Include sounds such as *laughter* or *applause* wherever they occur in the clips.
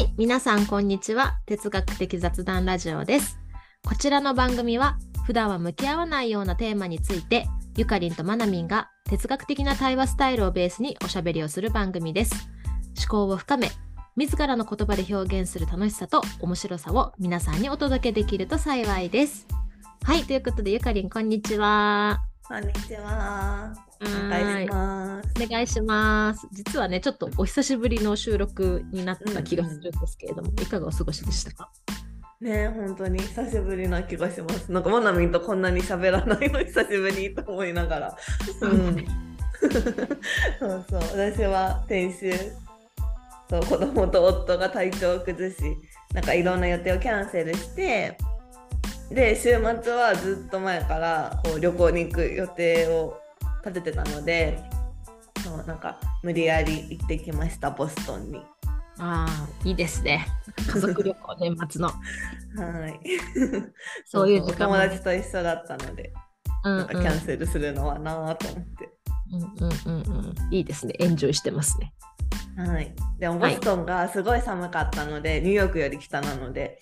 い、皆さんこんにちは。哲学的雑談ラジオです。こちらの番組は普段は向き合わないようなテーマについて、ゆかりんとまなみんが哲学的な対話スタイルをベースにおしゃべりをする番組です。思考を深め、自らの言葉で表現する楽しさと面白さを皆さんにお届けできると幸いです。はい、ということでゆかりんこんにちは。こんにちは。お願はいします。お願いします。実はね、ちょっとお久しぶりの収録になった気がするんですけれども、いかがお過ごしでしたか？ね本当に久しぶりな気がします。なんかモナミンとこんなに喋らないの久しぶりと思いながら。うん。*laughs* そうそう。私は先週、そう子供と夫が体調を崩し、なんかいろんな予定をキャンセルして、で週末はずっと前からこう旅行に行く予定を立ててたので、そうなんか無理やり行ってきましたボストンに。ああ、いいですね。家族旅行、年末の。はい。*laughs* そういう時間も友達と一緒だったので、うんなんかキャンセルするのはなぁと思って。うんうんうんうん。いいですね。エンジョイしてますね。はい。でもボストンがすごい寒かったので、ニューヨークより北なので、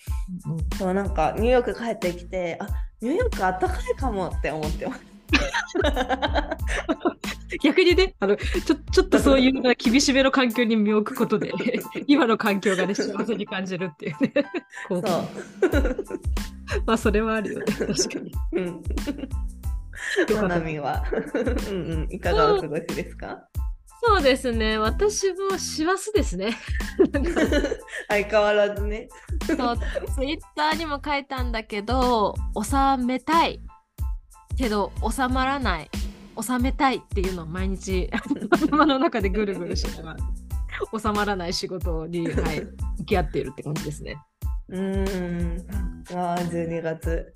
そうなんかニューヨーク帰ってきて、あニューヨーク暖かいかもって思ってます。*laughs* 逆にねあのちょ、ちょっとそういうな厳しめの環境に身を置くことで、*laughs* 今の環境がね、幸せに感じるっていうね。*laughs* そう。まあ、それはあるよね。確かに。うん。モナミはうんうんいかがお過ごしですか？そうですね。私も師走ですね。相変わらずね。そう、ツイッターにも書いたんだけど、収めたいけど収まらない、収めたいっていうのを毎日頭の中でぐるぐるしながら、収まらない仕事に、はい、*laughs* 向き合っているって感じですね。うーん。わあ、12月。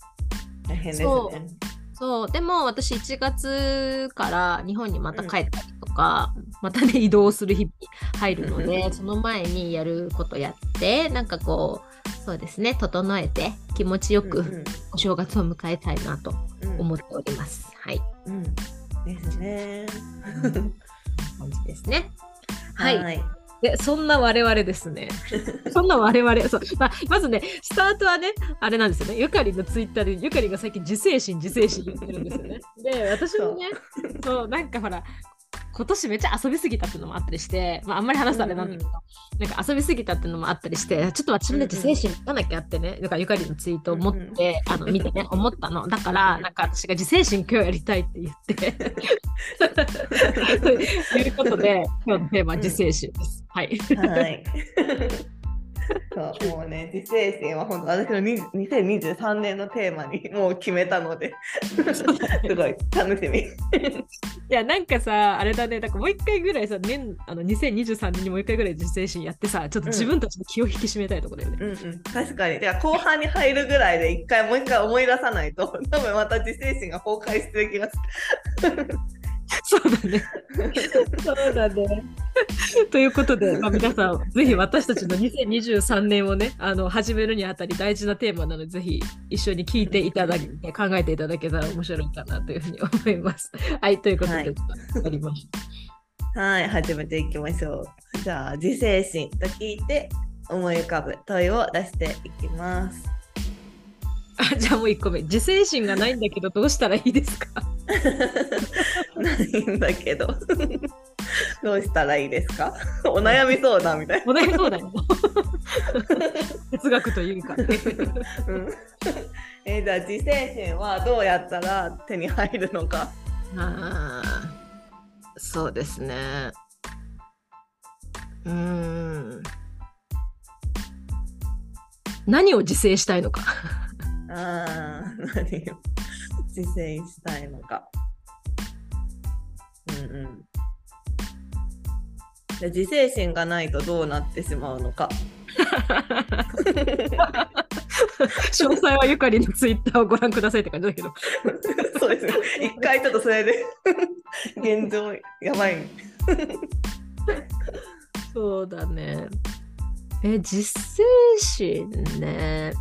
大変ですね。そうそう、でも私1月から日本にまた帰ったりとか、またね移動する日々入るので、その前にやることやって、なんかこう、そうですね、整えて気持ちよく、うんお正月を迎えたいなとうん思っております。はい。うん。ですね。感じですね。はい。はい。で、そんな我々ですね。そんな我々、そう、まあ、まずね、スタートはね、あれなんですよね。ゆかりのツイッターで、ゆかりが最近自制心、自制心言ってるんですよね。で、私もね、そう、なんかほら、今年めっちゃ遊びすぎたっていうのもあったりして、まあ、あんまり話すとあれなんだけど、なんか遊びすぎたっていうのもあったりして、ちょっと私もね、自制心持たなきゃってね、なんかゆかりのツイートを持って、あの見てね、思ったの。だから、なんか私が自制心今日やりたいって言って、*laughs* ということで、今日のテーマは自制心です。はい。はい。そうもうね、自制心は本当私の20 2023年のテーマに *laughs* もう決めたので、*laughs* すごい楽しみ。*laughs* いやなんかさあれだねなんかもう一回ぐらいさ年あの2023年にもう一回ぐらい自制心やってさちょっと自分たちの気を引き締めたいところだよね。うんうん、確かに。では後半に入るぐらいで一回もう一回思い出さないと、多分また自制心が崩壊してる気がす *laughs* そうだね。そうだね。ということで、まあ、皆さんぜひ私たちの2023年をねあの始めるにあたり大事なテーマなのでぜひ一緒に聞いていただき考えていただけたら面白いかなというふうに思います。*laughs* はいということで、はいやりましる。はい、始めていきましょう。じゃあ、自制心と聞いて思い浮かぶ問いを出していきます。あじゃあもう一個目自制心がないんだけどどうしたらいいですか？*laughs* ないんだけど *laughs* どうしたらいいですか？お悩み相談みたい *laughs* お悩みそうだよ。哲学というか。な、うんえーじゃあ自制心はどうやったら手に入るのか？ああ、そうですね。うーん。何を自制したいのか？あー何を自制したいのかうんうん自制心がないとどうなってしまうのか詳細はゆかりのツイッターをご覧くださいって感じだけど。*laughs* そうですね一回ちょっとそれで現状やばいそうだね。え、自制心ね。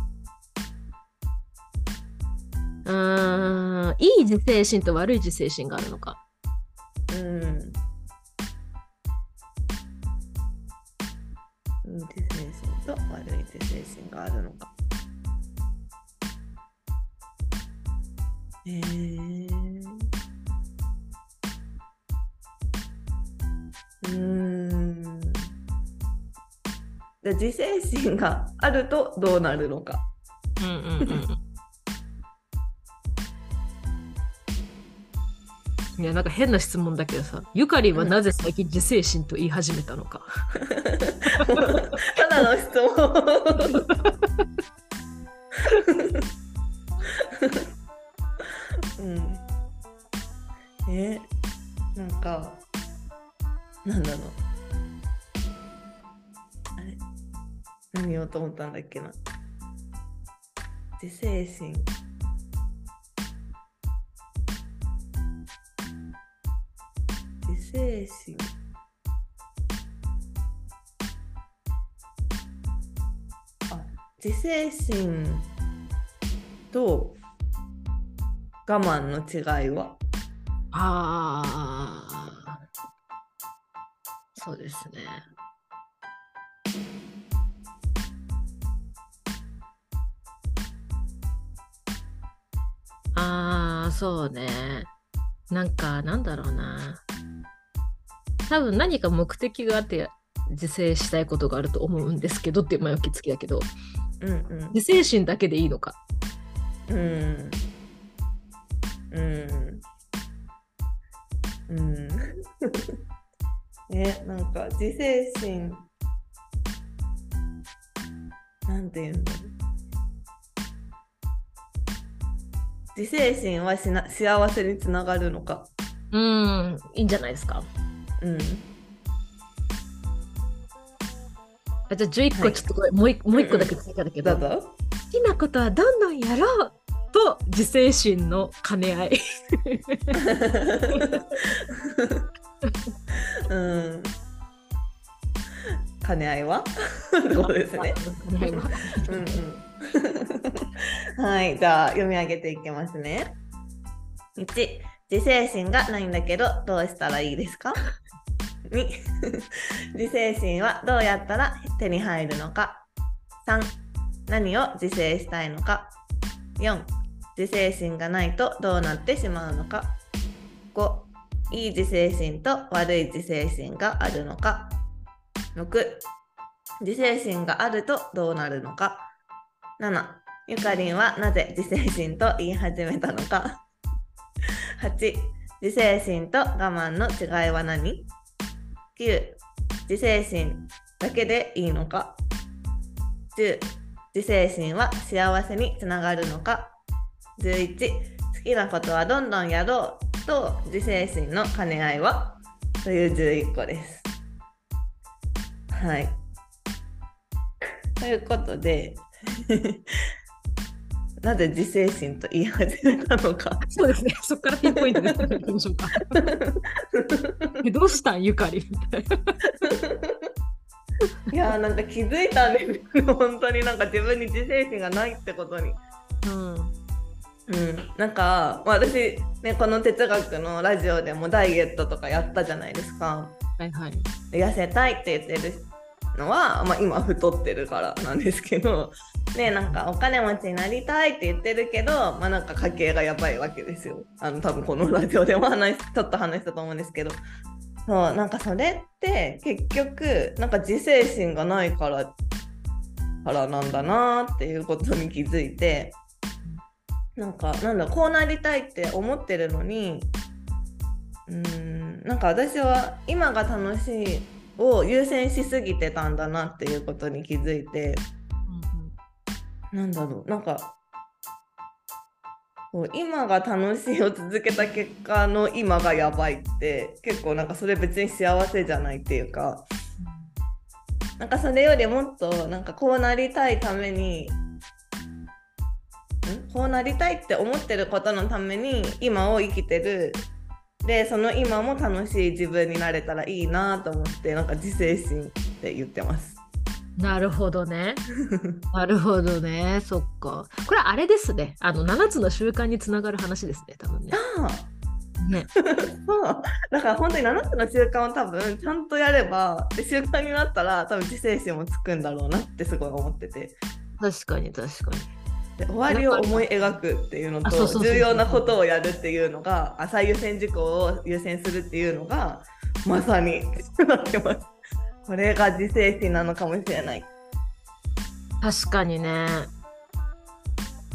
うーん、いい自制心と悪い自制心があるのか。うん。いいです心と悪い自制心があるのか。えー、うーん。で自制心があるとどうなるのか。うんうんうん。いやなんか変な質問だけどさゆかりはなぜ最近自制心と言い始めたのか、ただの質問。うん。*laughs* え、なんか、なんだろう。あれ？何言おうと思ったんだっけな。自制心。自制心。あ、自制心と我慢の違いは？ああそうですね。ああそうね。なんかなんだろうな。多分何か目的があって自制したいことがあると思うんですけどっていう前置き付きだけどうんうん。自制心だけでいいのか？うん。うん。うん。*laughs* ねなんか自制心なんて言うんだろう。自制心はしな幸せにつながるのか。うんいいんじゃないですか？うん。あじゃあ11はい。個ちょっとこれ、もう一もう一個だけ追加だけど、だ？好ときなことはどんどんやろうと自制心の兼ね合い。*laughs* うん。兼ね合いは？ってことですね。うんうん。*laughs* はい、じゃあ読み上げていきますね。1、自制心がないんだけどどうしたらいいですか？?2、*laughs* 自制心はどうやったら手に入るのか ?3、何を自制したいのか ?4、自制心がないとどうなってしまうのか ?5、いい自制心と悪い自制心があるのか ?6、自制心があるとどうなるのか7ゆかりんはなぜ自制心と言い始めたのか8自制心と我慢の違いは何 ?9 自制心だけでいいのか？10自制心は幸せにつながるのか？11好きなことはどんどんやろうと自制心の兼ね合いは？という11個です。はい。ということでなぜ自制心と言い始めたのかそうですね、そこからピンポイントでいきましょう *laughs* どうしたん？ゆかりみたいな。いやーなんか気づいたんで本当になんか自分に自制心がないってことに。うんうん、なんか、まあ、私、ね、この哲学のラジオでもダイエットとかやったじゃないですか。はいはい。痩せたいって言ってるのは、まあ、今太ってるからなんですけど、*laughs* ね、なんかお金持ちになりたいって言ってるけど、まあ、なんか家計がやばいわけですよ。あの多分このラジオでも話ちょっと話したと思うんですけど。そうなんかそれって結局なんか自制心がないからからなんだなっていうことに気づいてなんかなんだこうなりたいって思ってるのにうーんなんか私は今が楽しいを優先しすぎてたんだなっていうことに気づいて。なんだろうなんかこう今が楽しいを続けた結果の今がやばいって結構なんかそれ別に幸せじゃないっていうか。なんかそれよりもっとなんかこうなりたいためにん？こうなりたいって思ってることのために今を生きてるでその今も楽しい自分になれたらいいなと思ってなんか自制心って言ってます。なるほどね。*laughs* なるほどね。そっか。これあれですね。あの7つの習慣につながる話ですね、多分ね。ああね、*laughs* そうだから本当に7つの習慣を多分ちゃんとやればで習慣になったら多分自制心もつくんだろうなってすごい思ってて確かに確かに。で終わりを思い描くっていうのと重要なことをやるっていうのがあ最優先事項を優先するっていうのがまさにこれが自制心なのかもしれない。確かにね。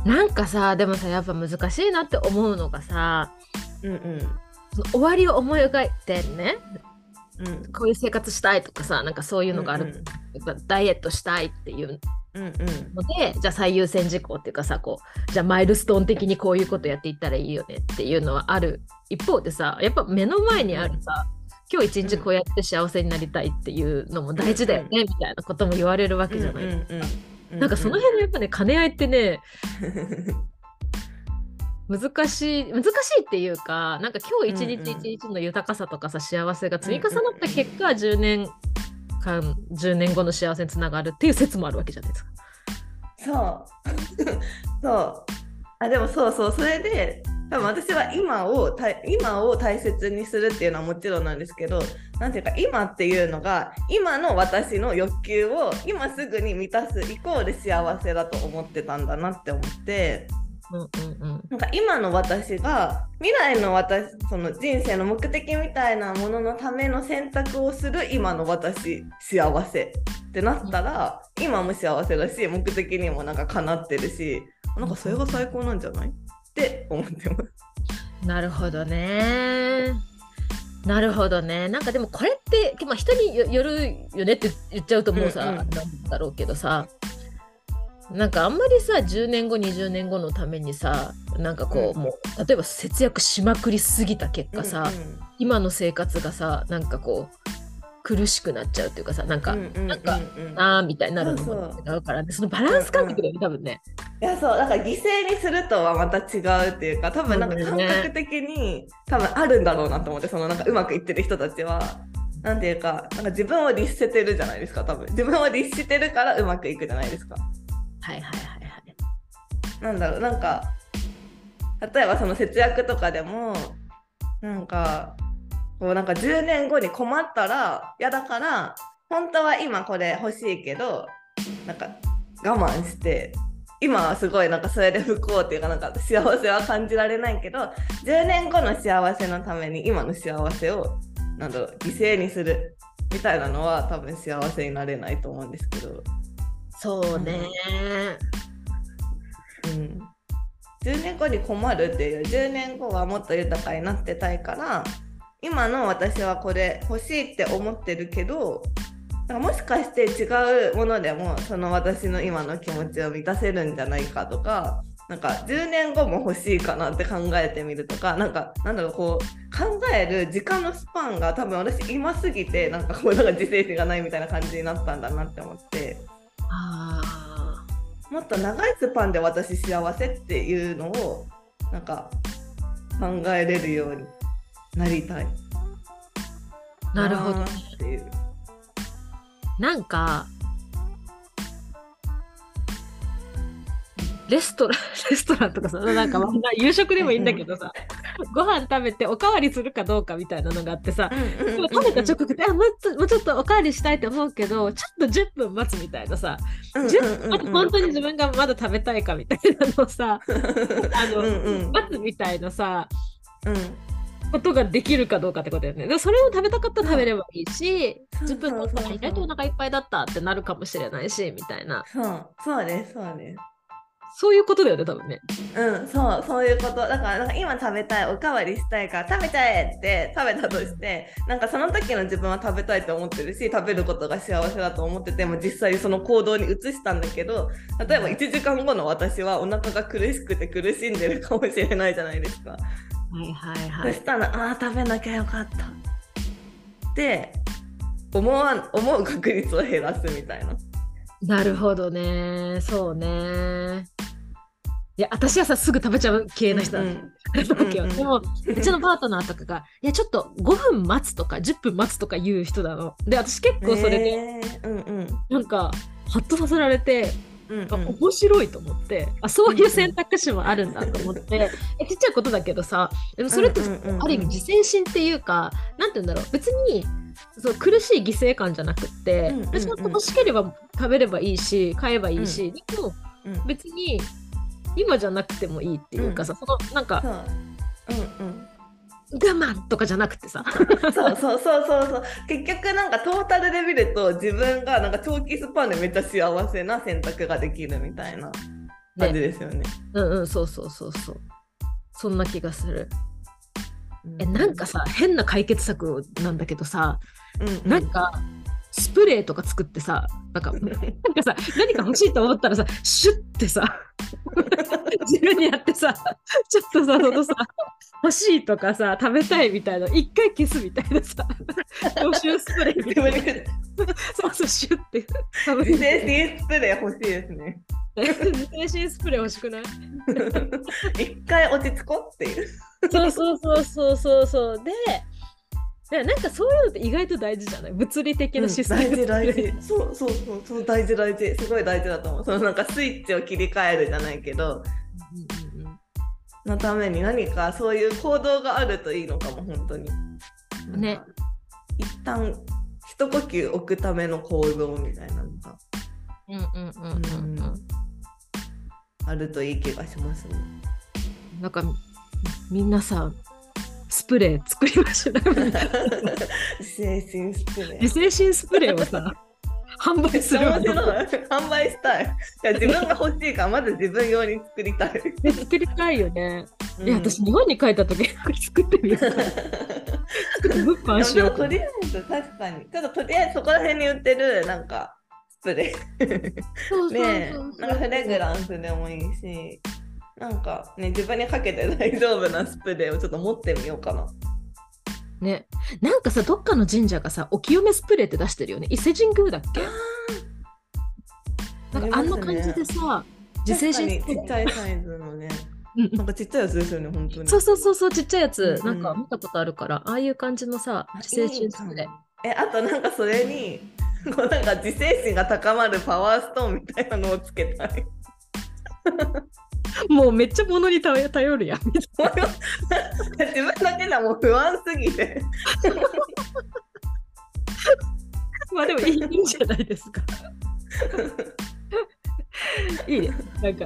なんかさでもさやっぱ難しいなって思うのがさうんうん。終わりを思い描いてねうん。こういう生活したいとかさなんかそういうのがある、うんうん。やっぱダイエットしたいっていううんうん。のでじゃあ最優先事項っていうかさこうじゃあマイルストーン的にこういうことやっていったらいいよねっていうのはある一方でさやっぱ目の前にあるさ、今日一日こうやって幸せになりたいっていうのも大事だよね、みたいなことも言われるわけじゃない、うんうんうん。なんかその辺のやっぱね兼ね合いってね *laughs* 難しい難しいっていうかなんか今日一日一日の豊かさとかさ幸せが積み重なった結果10年間10年後の幸せにつながるっていう説もあるわけじゃないですか。そう。そう。あでもそうそう。それで多分私は今をた今を大切にするっていうのはもちろんなんですけどなんていうか今っていうのが今の私の欲求を今すぐに満たすイコール幸せだと思ってたんだなって思ってなんか今の私が未来の私その人生の目的みたいなもののための選択をする今の私幸せってなったら今も幸せだし目的にもなんか叶ってるしなんかそれが最高なんじゃない？って思ってます。なるほどね。なるほどね。なんかでもこれって、まあ、人によよるよねって言っちゃうともうさ、うんうんなんだろうけどさなんかあんまりさ10年後20年後のためにさなんかこう、うん。もう例えば節約しまくりすぎた結果さ、今の生活がさなんかこう苦しくなっちゃうっていうかさなんか、なんかあーみたいになるのも違うからね。そのバランス感覚だよね、多分ね。いやそう。だから犠牲にするとはまた違うっていうか多分なんか感覚的に多分あるんだろうなと思ってそのなんかうまくいってる人たちは。なんていうかなんか自分を律せてるじゃないですか多分。自分を律してるからうまくいくじゃないですか。はいはいはいはい。なんだろうなんか例えばその節約とかでもなんかこうなんか10年後に困ったら嫌だから本当は今これ欲しいけどなんか我慢して今はすごいなんかそれで不幸っていうかなんか幸せは感じられないけど10年後の幸せのために今の幸せをなんだろう犠牲にするみたいなのは多分幸せになれないと思うんですけど。そうね。うん、10年後に困るっていう10年後はもっと豊かになってたいから今の私はこれ欲しいって思ってるけどなんかもしかして違うものでもその私の今の気持ちを満たせるんじゃないかとかなんか10年後も欲しいかなって考えてみるとかなんかなんだろうこう考える時間のスパンが多分私今すぎてなんかこうなんか自制心がないみたいな感じになったんだなって思って。あもっと長いスパンで私幸せっていうのをなんか考えれるようになりたい。ーなるほどっていう。なんかレストラン *laughs* レストランとかさなんかまあ夕食でもいいんだけどさご飯食べておかわりするかどうかみたいなのがあってさ食べた直後であもうちょっとおかわりしたいと思うけどちょっと10分待つみたいなさ10分本当に自分がまだ食べたいかみたいなのをさ *laughs* あの、うんうん。待つみたいなさうん。ことができるかどうかってことだよね。でそれを食べたかったら食べればいいし、そう10分後そうそうそう意外とお腹いっぱいだったってなるかもしれないし、みたいな。そう。そうねそうねそういうことだよね、多分ね。うんそうそういうことだからなんか今食べたいおかわりしたいから食べちゃえって食べたとしてなんかその時の自分は食べたいと思ってるし食べることが幸せだと思ってても実際その行動に移したんだけど例えば1時間後の私はお腹が苦しくて苦しんでるかもしれないじゃないですか。はいはいはい。そしたらああ食べなきゃよかったって思わん思う確率を減らすみたいな。なるほどね。そうね。いや、私はさ、すぐ食べちゃう系の人だうでも、うちのパートナーとかが、いや、ちょっと5分待つとか10分待つとか言う人なの。で、私結構それで、えー。うんうん。なんか、ハッとさせられて、うんうん。あ面白いと思ってあそういう選択肢もあるんだと思って、えちっちゃいことだけどさでもそれってうんうんうんうん。ある意味自制心っていうかなんて言うんだろう。別にそう苦しい犠牲感じゃなくって、うんうんうん。私は欲しければ食べればいいし買えばいいし、でもうん。別に今じゃなくてもいいっていうかさ、そのなんかそう。うんうん。我慢とかじゃなくてさ。そうそうそうそう。そう結局なんかトータルで見ると自分がなんか長期スパンでめっちゃ幸せな選択ができるみたいな感じですよね。うんうんそうそうそうそう。そんな気がする。うん。えなんかさ変な解決策なんだけどさうんうん。なんかスプレーとか作ってさなんかなんかさ何か欲しいと思ったらさシュッてさ *laughs* 自分にやってさちょっとさそのさ欲しいとかさ食べたいみたいな一回消すみたいなさ消臭スプレーみたいなそうそうシュッて食べ自制心スプレー欲しいですね。自制心スプレー欲しくない？*laughs* 一回落ち着こうっていう。そうそうそうそうそうそうででなんかそういうのって意外と大事じゃない？物理的なシステム、大事大事。そうそうそうそう大事大事。すごい大事だと思う。そのなんかスイッチを切り替えるじゃないけど、うんうんうんのために何かそういう行動があるといいのかも本当に。ね。一旦一呼吸置くための行動みたいなのがうんうんうんうんうんあるといい気がしますね。なんかみみんなさスプレー作りましょう。自制心スプレー。自制心スプレーをさ販売する *laughs* 販売したい。いや自分が欲しいからまず自分用に作りたい。え作りたいよね、うん。いや私日本に帰った時作ってみよう。しでようとりあえず確かに。ちょっととりあえずそこら辺に売ってるなんかスプレー。ねなんかフレグランスでもいいしなんかね自分にかけて大丈夫なスプレーをちょっと持ってみようかな。ね。なんかさどっかの神社がさお清めスプレーって出してるよね。伊勢神宮だっけ？なんかあんな感じでさ自制心スプレー確かにちっちゃいサイズのね。なんかちっちゃいやつですよね本当に。そうそうそうそうちっちゃいやつ、うん。うんなんか見たことあるからああいう感じのさ自制心スプレーえあとなんかそれにこうなんか自制心が高まるパワーストーンみたいなのをつけたい。もうめっちゃ物に頼頼るやんみたいな自分だけではもう不安すぎて。まあでもいいいいんじゃないですか。いいね。なんか、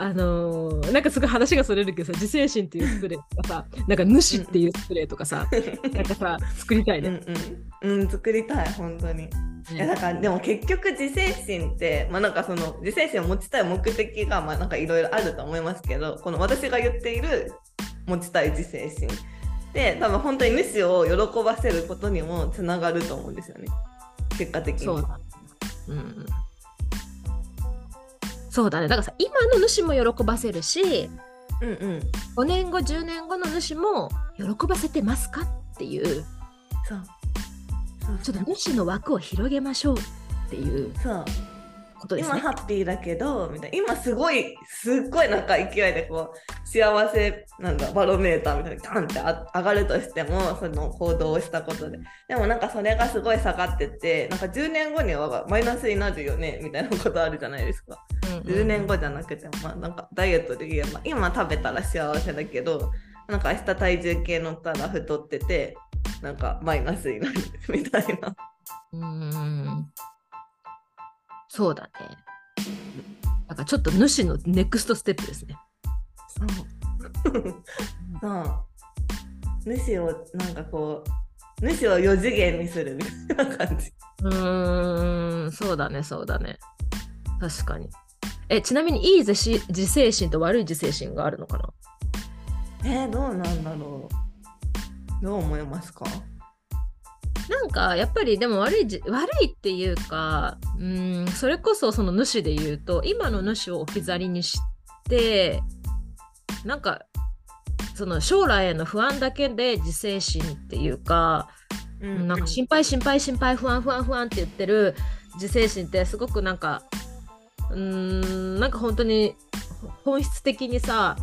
あのーなんかすごい話がそれるけどさ、自制心っていうスプレーとかさ、*laughs* なんか主っていうスプレーとかさ、なんかさ、作りたいうんね。うん、うん、作りたい本当に。いやだからでも結局自制心ってまあなんかその自制心を持ちたい目的がまあなんかいろいろあると思いますけどこの私が言っている持ちたい自制心で多分本当に主を喜ばせることにもつながると思うんですよね結果的に。そうだ。うん。そうだね。だからさ、今の主も喜ばせるし、うんうん。5年後、10年後の主も喜ばせてますかっていう、そう。そうちょっと主の枠を広げましょうっていう。そう。今ことですね。ハッピーだけどみたいな。今すごいすっごいなんか勢いでこう幸せなんだバロメーターみたいにガンってあ上がるとしてもその行動をしたことで。でもなんかそれがすごい下がってってなんか10年後にはマイナスになるよねみたいなことあるじゃないですか。10年後じゃなくてもまあなんかダイエットで言えば今食べたら幸せだけどなんか明日体重計乗ったら太っててなんかマイナスになるみたいな。うーんそうだね。だからちょっと主のネクストステップですね。そう。そう。主をなんかこう、主を4次元にするみたいな感じ。うーん、そうだね、そうだね。確かに。え、ちなみにいい自し自制心と悪い自制心があるのかな？えー、どうなんだろう。どう思いますか？なんかやっぱりでも悪いじ悪いっていうかうーんそれこそその主で言うと今の主を置き去りにしてなんかその将来への不安だけで自制心っていうか、うん。なんか心配心配心配不安不安不安って言ってる自制心ってすごくなんかうーんなんか本当に本質的にさ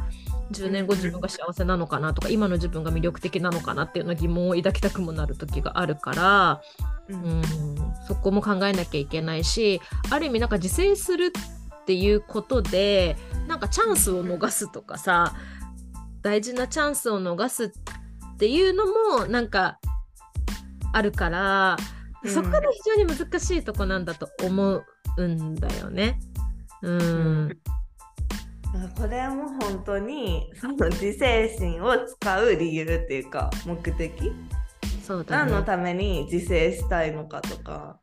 10年後自分が幸せなのかなとか今の自分が魅力的なのかなっていうような疑問を抱きたくもなる時があるから、うん。うん、そこも考えなきゃいけないしある意味なんか自制するっていうことでなんかチャンスを逃すとかさ大事なチャンスを逃すっていうのもなんかあるから、うん。そこで非常に難しいとこなんだと思うんだよね。うん、なん。かこれも本当にその自制心を使う理由っていうか目的？そうだね。何のために自制したいのかとか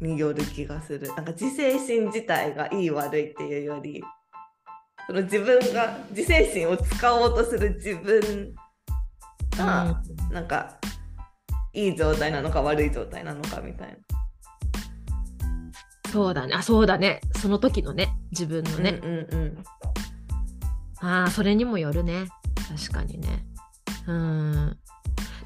による気がするなんか自制心自体がいい悪いっていうよりその自分が自制心を使おうとする自分が、なんかいい状態なのか悪い状態なのかみたいな。そうだね。あ、そうだね。その時のね、自分のね。うんうんうんああ、それにもよるね。確かにね。うん。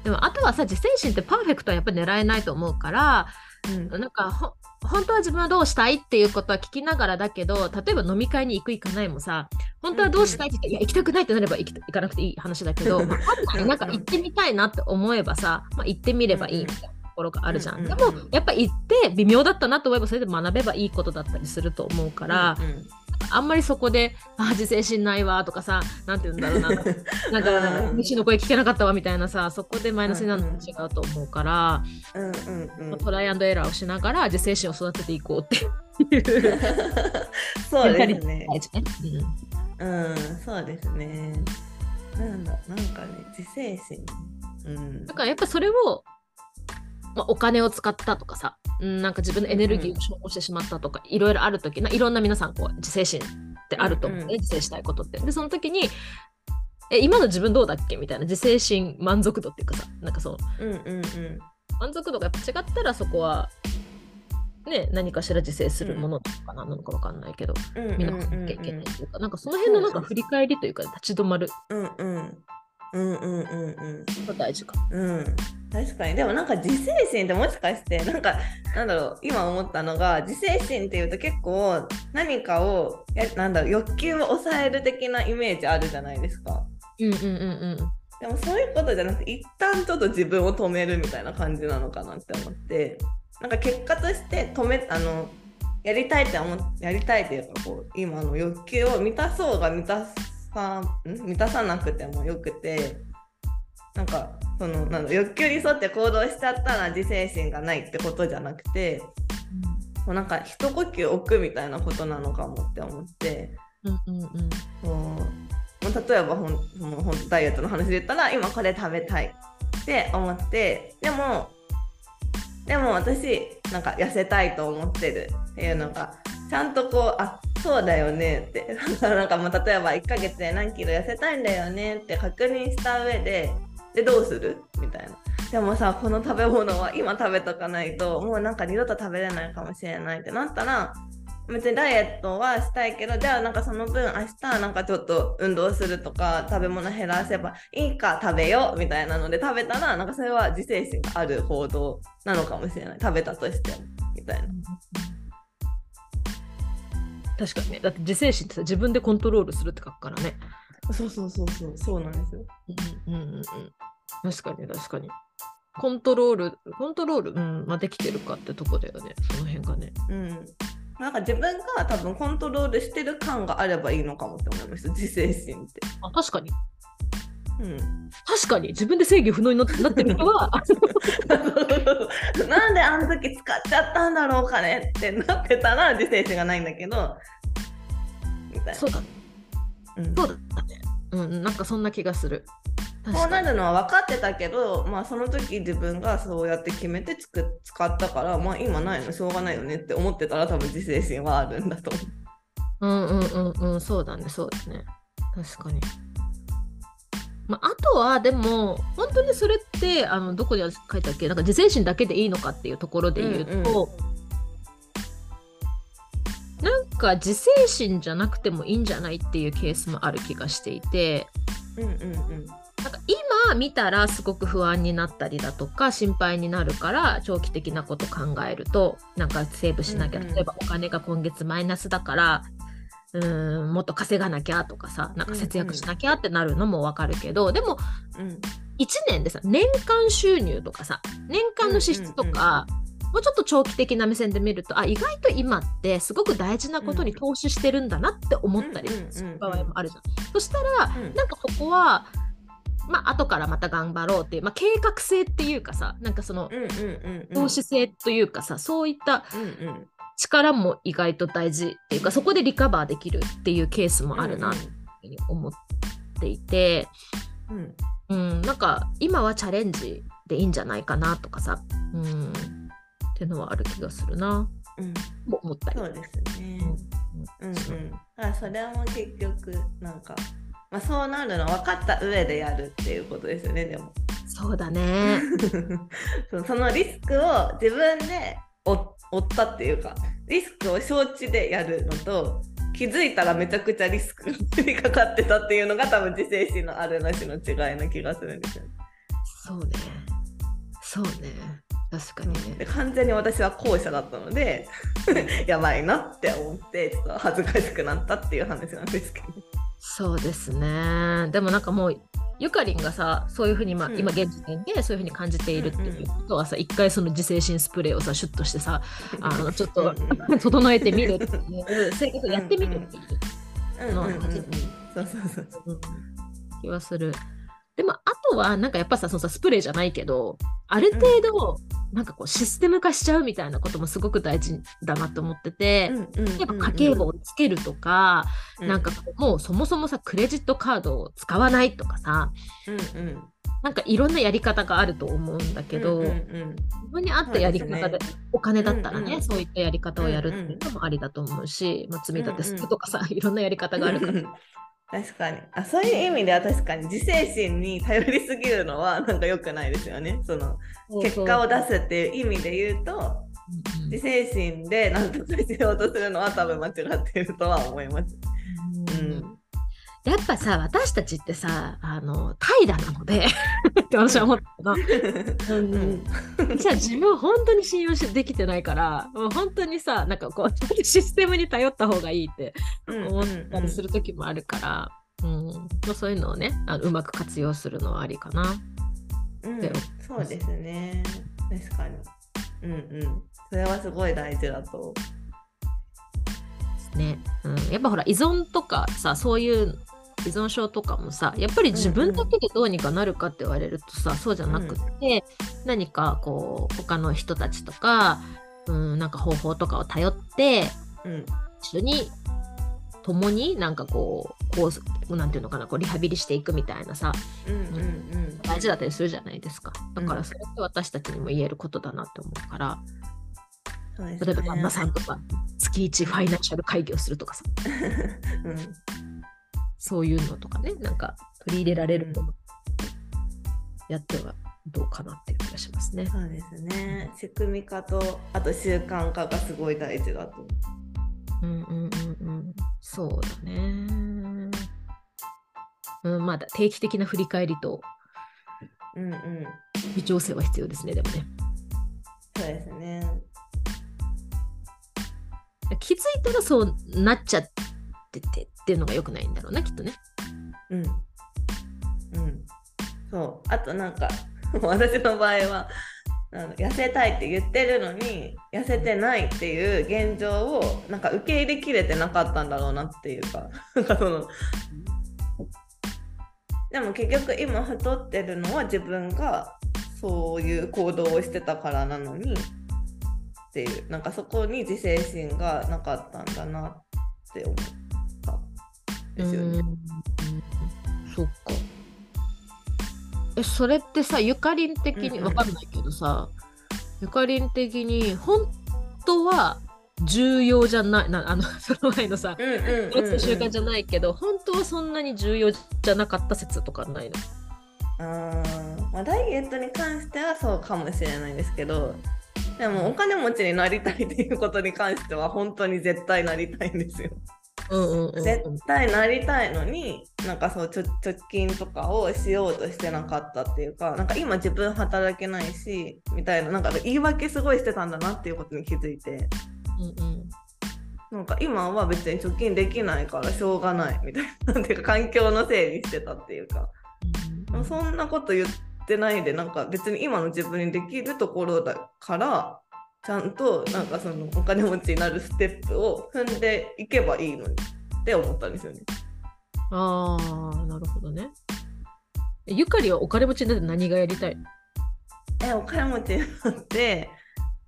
でも、あとはさ、自制心ってパーフェクトはやっぱり狙えないと思うから、うんなんかほ、本当は自分はどうしたいっていうことは聞きながらだけど、例えば飲み会に行く行かないもさ、本当はどうしたいって言って、いや、行きたくないってなれば行き行かなくていい話だけど、*laughs* まあなんか行ってみたいなって思えばさ、まあ、行ってみればいいみたいなところがあるじゃん。でうんうんうんも、やっぱ行って微妙だったなと思えば、それで学べばいいことだったりすると思うから、うんうんあんまりそこで、あ、自制心ないわとかさ、なんて言うんだろうな、*laughs* なんか、西の声聞けなかったわみたいなさ、そこでマイナスになるのと違うと思うから、うんうんうんトライアンドエラーをしながら自制心を育てていこうっていう。*laughs* そうですね。大事ねうん、そうですね。なんだ、なんかね、自制心。うんだ。からやっぱそれを、まあ、お金を使ったとかさ、うん、なんか自分のエネルギーを消耗してしまったとか、いろいろあるときないろんな皆さんこう自制心ってあると思うね、うんうん。自制したいことって。でその時にえ今の自分どうだっけみたいな自制心満足度っていうかさなんかそう。うんうんうん。満足度がやっぱ違ったらそこはね何かしら自制するものとかなのかわかんないけど、うんうん見なきゃいけないというか、なんかその辺のなんか振り返りというか立ち止まる。うんうん。うんうんうんうん。大事か。うん、確かにでもなん。か自制心ってもしかしてなん。かなん。だろう今思ったのが自制心っていうと結構何かをやなん。だろう欲求を抑える的なイメージあるじゃないですかうん。うん。うん。うん。でもそういうことじゃなくて一旦ちょっと自分を止めるみたいな感じなのかなって思ってなん。か結果として止めあのやりたいって思やりたいっていうかこう今の欲求を満たそうが満たすさん満たさなくてもよくてなんかそのなんだ欲求に沿って行動しちゃったら自制心がないってことじゃなくてもうなんか一呼吸置くみたいなことなのかもって思って。うんうんうう例えばほんもうほんダイエットの話で言ったら今これ食べたいって思ってでもでも私なんか痩せたいと思ってるっていうのがちゃんとこうあそうだよねって。なんかもう例えば1ヶ月で何キロ痩せたいんだよねって確認した上ででどうするみたいな。でもさこの食べ物は今食べとかないともうなんか二度と食べれないかもしれないってなったら別にダイエットはしたいけどじゃあなんかその分明日なんかちょっと運動するとか食べ物減らせばいいか食べようみたいなので食べたらなんかそれは自制心がある行動なのかもしれない。食べたとしてみたいな。確かにね。だって自制心ってさ自分でコントロールするって書くからね。そうそうそうそうそうなんですよ。うんうんうんうん。確かに確かに。コントロール、コントロール、うん、まあ、できてるかってとこだよね。その辺がね。うん。なんか自分が多分コントロールしてる感があればいいのかもって思いました自制心って。あ、確かに。うん。確かに。自分で制御不能にななってる人は、*laughs* なんであの時使っちゃったんだろうかねってなってたら自制心がないんだけど。そうだね。うんそうだね。うん、なんかそんな気がする。こうなるのは分かってたけど、まあ、その時自分がそうやって決めてつく使ったから、まあ、今ないのしょうがないよねって思ってたら多分自制心はあるんだと思う。うんうんうんうん、そうだね、そうだね。確かに。まあ、あとは、でも、本当にそれって、あのどこで書いたっけ、なんか自制心だけでいいのかっていうところで言うと、なんか自制心じゃなくてもいいんじゃないっていうケースもある気がしていて、うんうんうん。なんか今見たらすごく不安になったりだとか心配になるから長期的なこと考えるとなんかセーブしなきゃ、うんうん。例えばお金が今月マイナスだからうーんもっと稼がなきゃとかさなんか節約しなきゃってなるのもわかるけど、でもうん。1年でさ年間収入とかさ年間の支出とか、もうちょっと長期的な目線で見るとあ意外と今ってすごく大事なことに投資してるんだなって思ったりする場合もあるじゃん。そしたら、うん。なんかそこはまあ後からまた頑張ろうっていう、まあ、計画性っていうかさなんかそのうんうんうんうん。投資性というかさそういったうんうん力も意外と大事っていうかそこでリカバーできるっていうケースもあるなっていうふうに思っていて、うんうん、なんか今はチャレンジでいいんじゃないかなとかさ、うん、っていうのはある気がするなうんと思ったり。そうですね。うんうん。あそれも結局なんか、まあ、そうなるの分かった上でやるっていうことですよねでも。そうだね。*laughs* そのリスクを自分で負負ったっていうかリスクを承知でやるのと気づいたらめちゃくちゃリスクにか *laughs* かってたっていうのが多分自制心のあるなしの違いな気がするんですよね。そうね。そうね。確かにね。で完全に私は後者だったので *laughs* やばいなって思ってちょっと恥ずかしくなったっていう話なんですけど。そうですね。でもなんかもうゆかりんがさそういうふうに、まあうん。今現時点でそういうふうに感じているっていうことはさ、一回その自制心スプレーをさシュッとしてさあのちょっとうんうん整えてみるっていう生活をやってみるっていううんうんうん。うんそうそうそううん。気はする。でもあとはなんかやっぱさそのさスプレーじゃないけどある程度なんかこうシステム化しちゃうみたいなこともすごく大事だなと思ってて、やっぱ家計簿をつけるとか、なんかこうもうそもそもさクレジットカードを使わないとかさうんうん。なんかいろんなやり方があると思うんだけど、うんうんうん。自分に合ったやり方でそうですお金だったらね、うんうんそういったやり方をやるっていうのもありだと思うし、まあ、積み立てするとかさ、*laughs* いろんなやり方があるから。*laughs* 確かに。あそういう意味では確かに自制心に頼りすぎるのは *laughs* なんか良くないですよね。その結果を出すっていう意味で言うとうんうん。自制心で何とかしようとするのは多分間違っているとは思います。うんやっぱさ私たちってさあの怠惰なので *laughs* って私は思ったけど、じゃあ自分を本当に信用しできてないからもう本当にさなんかこうシステムに頼った方がいいって思ったりする時もあるから、うん。まあ、そういうのをねあのうまく活用するのはありかな。うん。でそうですね。確かに。うんうん。それはすごい大事だと。ね。うん、やっぱほら依存とかさそういう依存症とかもさやっぱり自分だけでどうにかなるかって言われるとさ、そうじゃなくって、何かこう他の人たちとか、うん、なんか方法とかを頼ってうん一緒に共になんかこうこうなんていうのかなこうリハビリしていくみたいなさうんうんうん。大事だったりするじゃないですか。だかうん。らそれって私たちにも言えることだなって思うから、例えば旦那さんねとか月1ファイナンシャル会議をするとかさ。*laughs* うんそういうのとかね、なんか取り入れられるもの、やってはどうかなっていう気がしますね。そうですね仕組み化とあと習慣化がすごい大事だとうんうんうんうん。そうだね。うん、まだ定期的な振り返りとうんうん微調整は必要ですね、でもね。そうですね気づいたらそうなっちゃっっててっていうのが良くないんだろうな、きっとね。うん。うん。そう。あとなんか、*laughs* 私の場合は、痩せたいって言ってるのに痩せてないっていう現状をなんか受け入れきれてなかったんだろうなっていうか *laughs* そのでも結局今太ってるのは自分がそういう行動をしてたからなのにっていうなんかそこに自制心がなかったんだなって思ったですよね。うんそっか。え、それってさ、ゆかりん的に、わかんないけどさ、ゆかりん的に、本当は重要じゃない、なあの、*laughs* その前のさ、うんうんうんうん一つ習慣じゃないけど、本当はそんなに重要じゃなかった説とかないの？あーまあ、ダイエットに関してはそうかもしれないですけどでもお金持ちになりたいっていうことに関しては本当に絶対なりたいんですよ。うんうん。絶対なりたいのになんかそう貯金とかをしようとしてなかったっていうかなんか今自分働けないしみたいななんか言い訳すごいしてたんだなっていうことに気づいてうんうんなんか今は別に貯金できないからしょうがないみたいななんていうか環境のせいにしてたっていうか。うんうんそんなこと言ってないでなんか別に今の自分にできるところだからちゃんとなんかそのお金持ちになるステップを踏んでいけばいいのにって思ったんですよね。ああ、なるほどね。ゆかりはお金持ちになって何がやりたい？えお金持ちになって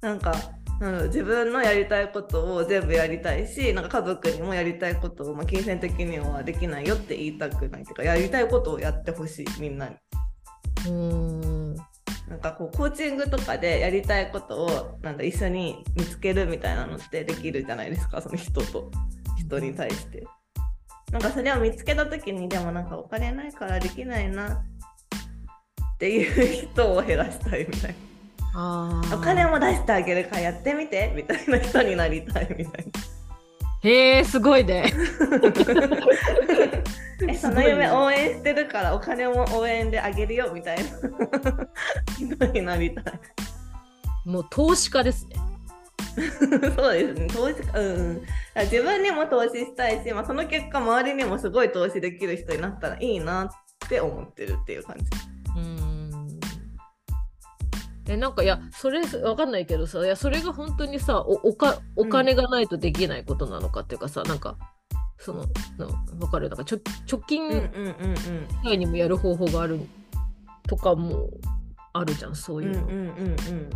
なんかなん自分のやりたいことを全部やりたいしなんか家族にもやりたいことを、まあ、金銭的にはできないよって言いたくないというかやりたいことをやってほしいみんなに。うーん。なんかこうコーチングとかでやりたいことをなんだ一緒に見つけるみたいなのってできるじゃないですかその人と人に対して。なんかそれを見つけた時にでもなんかお金ないからできないなっていう人を減らしたいみたいあな。お金も出してあげるからやってみてみたいな人になりたいみたいな。へえ、すごいね。*laughs* えその夢応援してるからお金も応援であげるよみたいな人になりたい。もう投資家ですね。*laughs* そうですね、投資うんうん、自分にも投資したいし、まあ、その結果、周りにもすごい投資できる人になったらいいなって思ってるっていう感じ。うーん。え、なんかいや、それわかんないけどさ、いや、それが本当にさ、おおかお金がないとできないことなのかっていうかさ、なんか、その、なわかる？なんかちょ貯金うんうんうん以外にもやる方法があるとかもあるじゃん、そううん。いううんの。うんうんうん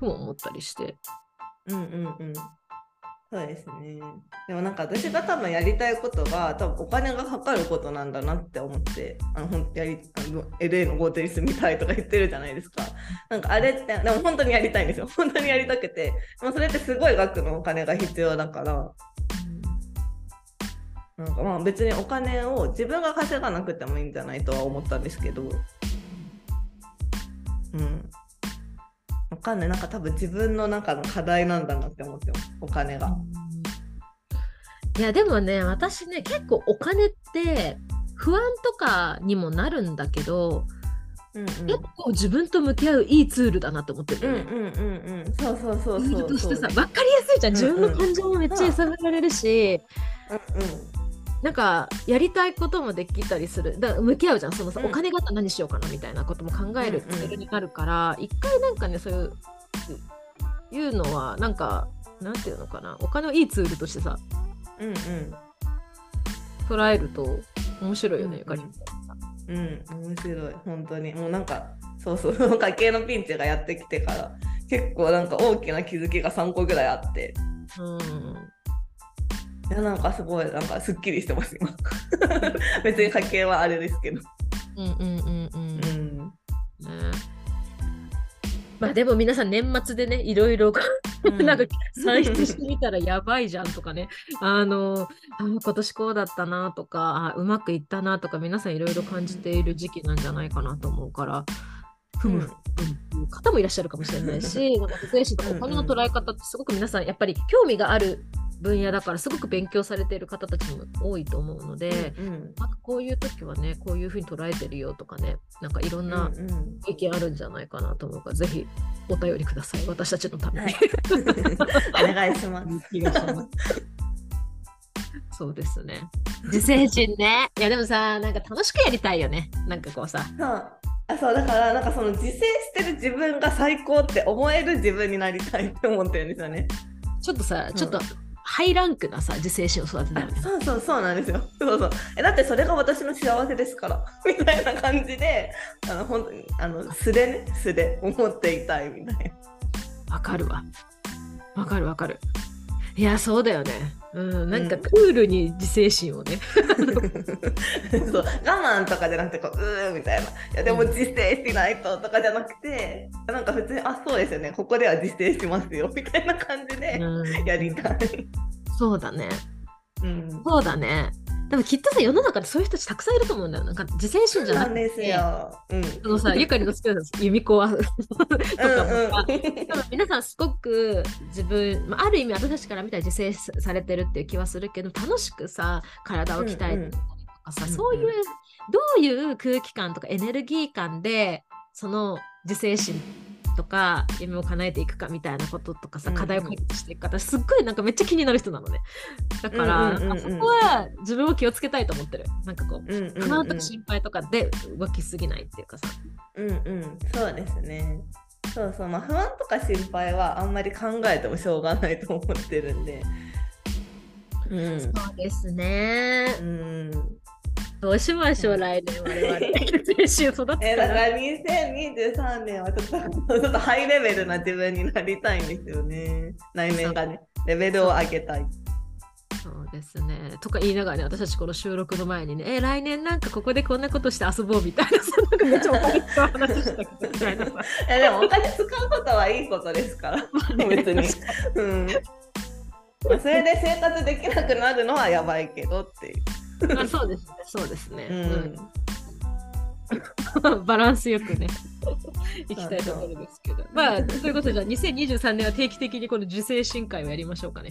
とも思ったりして。うん。うんうんうん。そうですね。でもなんか私が多分やりたいことが多分お金がかかることなんだなって思って、あのほんやりあの LA の豪邸に住みたいとか言ってるじゃないですか。なんかあれって、でも本当にやりたいんですよ。本当にやりたくて。でもそれってすごい額のお金が必要だから、なんかまあ別にお金を自分が稼がなくてもいいんじゃないとは思ったんですけど、うん。わかんない。なんか多分自分の中の課題なんだなって思ってます。お金が。いやでもね私ね結構お金って不安とかにもなるんだけど、うんうん。結構自分と向き合ういいツールだなと思ってるうんよね。うんうんうん。そうそうそうそう。ルとしてさそう分かりやすいじゃんうんうん自分の感情もめっちゃ揺さぶられるし、うんなんかやりたいこともできたりするだ向き合うじゃんそのさ、うんお金があったら何しようかなみたいなことも考えるツールになるから、一回なんかねそういういうのはなんかなんていうのかなお金をいいツールとしてさうん。うん捉えると面白いよね、うんゆかり。うん。うん。面白い。本当に。もうなんか、そうそう。家計のピンチがやってきてから、結構なんか大きな気づきが3個ぐらいあって。うんいやなんかすごいなんかすっきりしてます今。*laughs* 別に家計はあれですけど。うんうんうんうん。うん。ね。まあでも皆さん年末でねいろいろ *laughs* なんか算出してみたらやばいじゃんとかね。あのあ今年こうだったなとかあうまくいったなとか皆さんいろいろ感じている時期なんじゃないかなと思うから。ふむ、うん。いう方もいらっしゃるかもしれないしなんか精神とかお金の捉え方ってすごく皆さんやっぱり興味がある分野だからすごく勉強されている方たちも多いと思うので、うんなんかこういう時はねこういうふうに捉えてるよとかねなんかいろんなうんうん意見あるんじゃないかなと思うから、ぜひお便りください。私たちのために。は *laughs* いお願いします *laughs* そうですね。自制心ね。いやでもさ、なんか楽しくやりたいよね。なんかこうさ。そうあそうだからなんかその自制してる自分が最高って思える自分になりたいって思ってるんですよねちょっとさ、うんちょっとハイランクなさ、自制心を育てた。そうそうそうなんですよそうそうえだってそれが私の幸せですから *laughs* みたいな感じであの本当にあの素でね素で思っていたいみたいなわかるわ。わかるわかる。いや、そうだよね。うん、なんかうんクールに自制心をね。*laughs* そう我慢とかじゃなくてこううーみたいないやでも自制しないととかじゃなくてなんか普通にあそうですよねここでは自制しますよみたいな感じでうんやりたい。そうだね。うん、そうだね。でもきっとさ、世の中でそういう人たちたくさんいると思うんだよ。なんか自制心じゃなくて。なんですよ。うん。そのさ、ゆかりの好きな由美子はとかもさ、うんうん多分皆さんすごく自分、まあ、ある意味私たちから見たら自制されてるっていう気はするけど楽しくさ体を鍛えてたりとかさ、うんうんそういうどういう空気感とかエネルギー感でその自制心とか夢を叶えていくかみたいなこととかさうんうん課題を解決していくか私すっごいなんかめっちゃ気になる人なのね。だから、うんうんうんうん。あそこは自分を気をつけたいと思ってる。なんかこううんうんうん。不安とか心配とかで動きすぎないっていうかさ、うんうん。そうですね。そうそう。まあ不安とか心配はあんまり考えてもしょうがないと思ってるんで。うん。そうですね。うんどうしましょう、来年我々。青春育つか。えだからら2023年はちょっとちょっとハイレベルな自分になりたいんですよね。内面がね。レベルを上げたい。そうですね。とか言いながらね、私たちこの収録の前にね、え来年なんかここでこんなことして遊ぼうみたいなさ、なんかめっちゃお金使う話したけどみたいなさ。*laughs* えでもお金使うことはいいことですから。別に。うん。まあそれで生活できなくなるのはやばいけどっていうあそうですね、そうですね。うんうん *laughs* バランスよくね、*laughs* いきたいところですけど。まあ、ということで、じゃあ2023年は定期的にこの受精神会をやりましょうかね。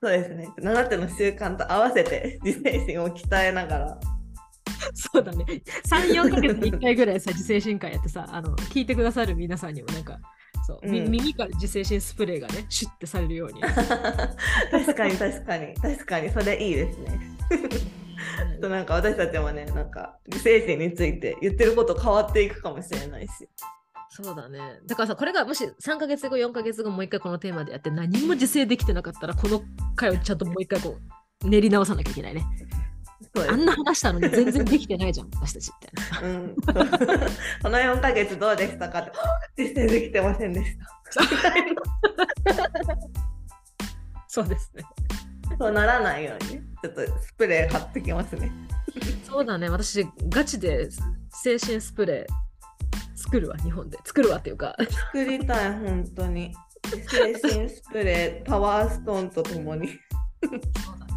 そうですね7つの習慣と合わせて自制心を鍛えながら *laughs* そうだね。3、4ヶ月に1回ぐらいさ、受精神会やってさ、あの聞いてくださる皆さんにもなんか、そう、みうん耳から受精神スプレーがね、シュッてされるように。確かに確かに確かにそれいいですねあとなんか私たちもねなんか自制心について言ってること変わっていくかもしれないしそうだね。だからさ、これがもし3ヶ月後、4ヶ月後、もう一回このテーマでやって、何も受精できてなかったら、この回をちゃんともう一回こう、練り直さなきゃいけないね。あんな話したのに全然できてないじゃん、私たちみたいな。うん、*laughs* この4ヶ月どうでしたかって実践できてませんでした *laughs* そうですね。そうならないようにね。ちょっとスプレー貼ってきますね。そうだね、私、ガチで精神スプレー作るわ、日本で。作るわっていうか、作りたい本当に。精神スプレーパワーストーンとともに。そうだね。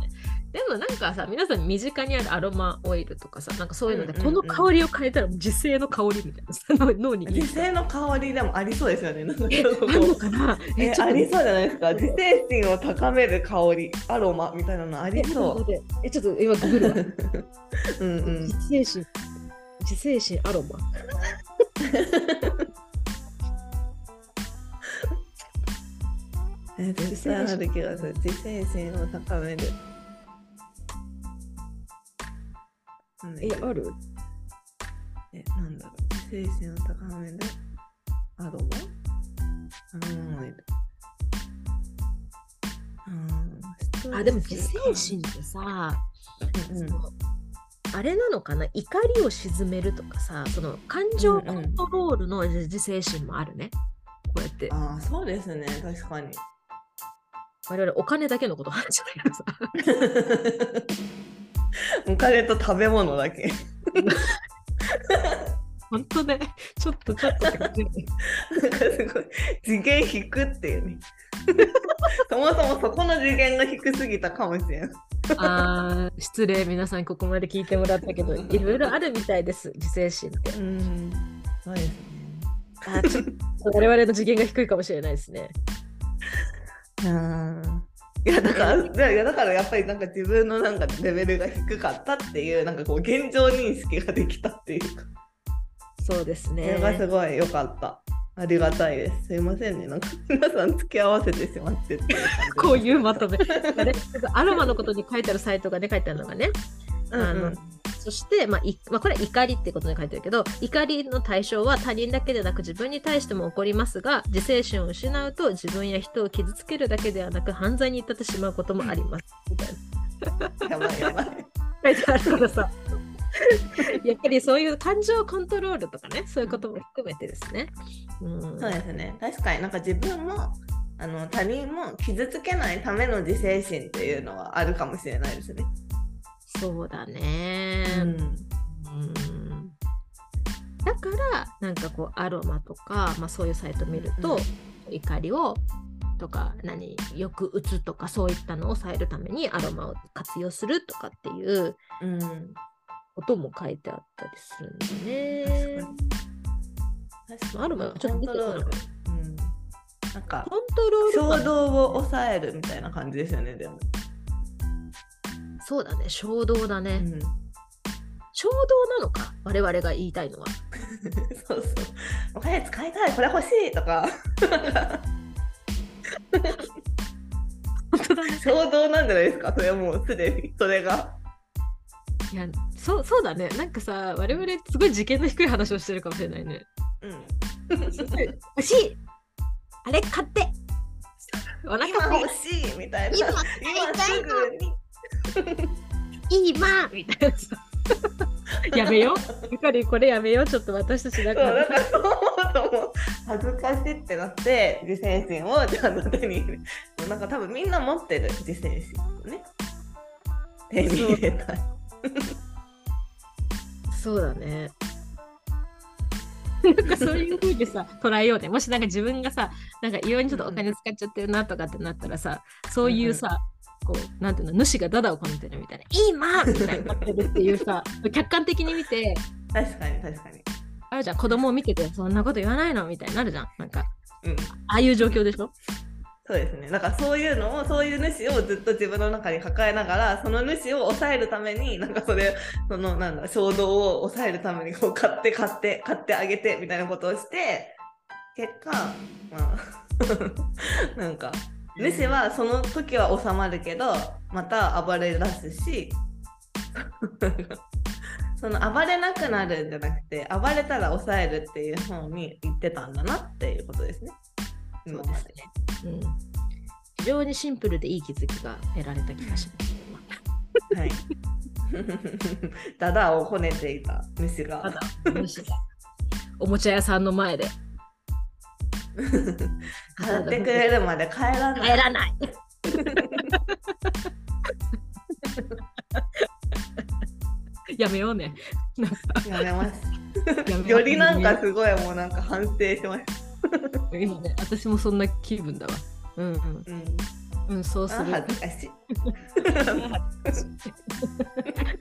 でもなんかさ、皆さん身近にあるアロマオイルとかさ、なんかそういうので、うんうんうん。この香りを変えたら自生の香りみたいなさ、*laughs* 脳に自制の香りでもありそうですよねなんか。あるのうかな？えありそうじゃないですか。自制心を高める香りアロマみたいなのありえそ待ってえ、ちょっと今ググるわ。う *laughs* うんうん。自制心、自制心アロマ。*laughs* え絶対ある気がする。自制心を高めるなんだっえけ、ある？えなんだろう。自制心を高める。アロマアロマオイルうんあ、でも自制心ってさ、うんあれなのかな？怒りを鎮めるとかさ、その感情コントロールの自制心もあるね。こうやって、ああそうですね。確かに。我々お金だけのこと話してたけどさ。*laughs* お金と食べ物だけ。本当ね、ちょっとちょっとって感じ。なんかすごい次元低くっていうね。*laughs* そもそもそこの次元が低すぎたかもしれん。あー失礼、皆さんここまで聞いてもらったけど、いろいろあるみたいです、自制心って。うん。そうですね。あー *laughs* ちょっと我々の次元が低いかもしれないですね。うんいやだからいやだからやっぱりなんか自分のなんかレベルが低かったっていうなんかこう現状認識ができたっていうかそうですそねれ。がすごい良かったありがたいですすいませんねなんか皆さん付き合わせてしまってってこういうまとめ。アロマのことに書いてあるサイトがね、書いてあるのがね。うんあのそして、まあいまあ、これは怒りってことに書いてあるけど怒りの対象は他人だけでなく自分に対しても起こりますが自制心を失うと自分や人を傷つけるだけではなく犯罪に至ってしまうこともあります。みたいなやばいやばい。書いてあるからさ。やっぱりそういう感情コントロールとかねそういうことも含めてですね、うん、そうですね。確かになんか自分もあの他人も傷つけないための自制心っていうのはあるかもしれないですね。そうだね、うん。うん。だからなんかこうアロマとか、まあ、そういうサイト見ると、怒りをとか何よく打つとかそういったのを抑えるためにアロマを活用するとかっていううん。ことも書いてあったりするんだ確ね。確かに。アロマちょっとなんかコントロール衝が動を抑えるみたいな感じですよねでも。そうだね。衝動だね、うん。衝動なのか？我々が言いたいのは。*laughs* そうそう。お金使いたい。これ欲しいとか。本当だね。衝動なんじゃないですか？それはもうすでに。それが。いやそうそうだね。なんかさ我々すごい次元の低い話をしてるかもしれないね。うん。欲しい。あれ買って。お腹欲しいみたいな。今今すぐに。今みたいなさ。*laughs* やめよう。ゆかりこれやめよう。ちょっと私たちだから。そうだからそう思うともう。恥ずかしいってなって自制心をちゃんと手に入れるなんか多分みんな持ってる自制心をね。手に入れたい。そうだね。なんかそういうふうにさ捉えようね。もしなんか自分がさ、なんか異様にちょっとお金使っちゃってるなとかってなったらさ、そういうさ、こう、なんていうの、主がダダをこねてるみたいな、今みたいになってるっていうさ、*laughs* 客観的に見て、確かに確かに。あるじゃん、子供を見てて、そんなこと言わないのみたいになるじゃん。なんか、うん。ああいう状況でしょ？そうですね。だからそういうのをそういう主をずっと自分の中に抱えながらその主を抑えるためになんかそれそのなんだ衝動を抑えるためにこう買って買って買ってあげてみたいなことをして結果まあ *laughs* なんか主はその時は収まるけどまた暴れ出すし *laughs* その暴れなくなるんじゃなくて暴れたら抑えるっていう方に言ってたんだなっていうことですね。そうですね。うん。非常にシンプルでいい気づきが得られた気がします。はい。*laughs* ダダをこねていた主たが。だ、主がおもちゃ屋さんの前で *laughs* 買ってくれるまで帰らない。帰らない。*laughs* やめようね。やめます。よりなんかすごいもうなんか反省しました。今ね、私もそんな気分だわ。うんうん。うん、うん、そうすある。恥ずかしい。*laughs*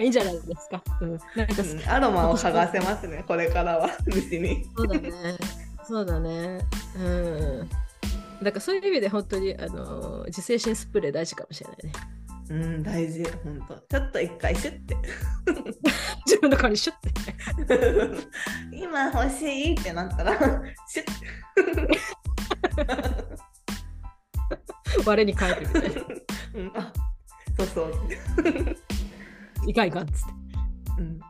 いいんじゃないですか。うん、なんかうんアロマを剥がせますね、これからは、主に。そうだね。そうだね。うん。だからそういう意味で本当にあの自制心スプレー大事かもしれないね。うん、大事、ほんと。ちょっと一回シュッて。*laughs* 自分の顔にシュッて。今欲しいってなったら、シュッ *laughs* 我に返るみたいな。*laughs* うん、あそうそう。いかんいかんっつって。うん。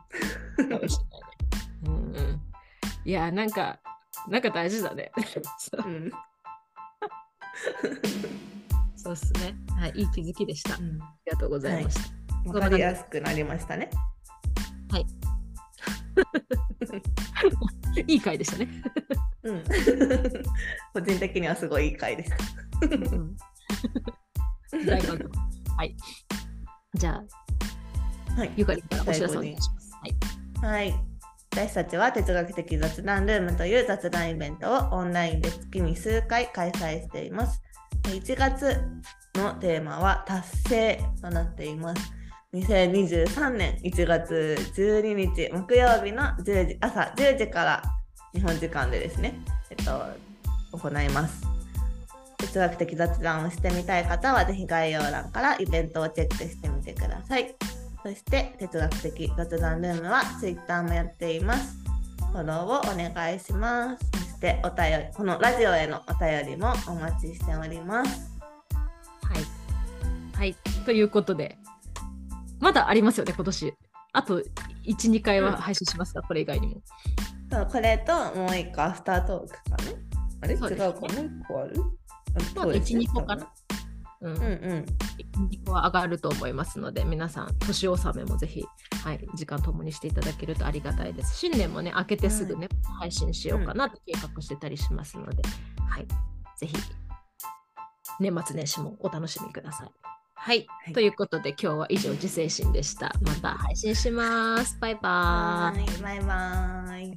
うんうん。いや、なんか、なんか大事だね。そううんそうっすね。はい、いい気づきでした。あうんりがとうございました。わかりやすくなりましたね。い、*laughs* い回でしたね。うん。*laughs* 個人的にはすごいいい回でした。うん *laughs* はい。じゃあ、はい。ゆかりからお知らせお願いします。はい。はい。私たちは哲学的雑談ルームという雑談イベントをオンラインで月に数回開催しています。1月のテーマは達成となっています。2023年1月12日木曜日の10時朝10時から日本時間でですね、えっと、行います。哲学的雑談をしてみたい方はぜひ概要欄からイベントをチェックしてみてください。そして哲学的雑談ルームは Twitter もやっています。フォローをお願いします。そしてお便り、このラジオへのお便りもお待ちしております。はい。はい。ということで、まだありますよね、今年。あと1、2回は配信しますか、これ以外にも。そうこれともう一個アフタートークかな？あれ、違そうかもう一個ある？まあ1 2個かな？うん。うんうん。2個は上がると思いますので、皆さん、年納めもぜひ、はい、時間ともにしていただけるとありがたいです。新年もね、明けてすぐね、配信しようかなって計画してたりしますので、はい、ぜひ、年末年始もお楽しみください。はい、はいということで、今日は以上、自制心でした。また配信します。バイバーイ。はい、バイバーイ。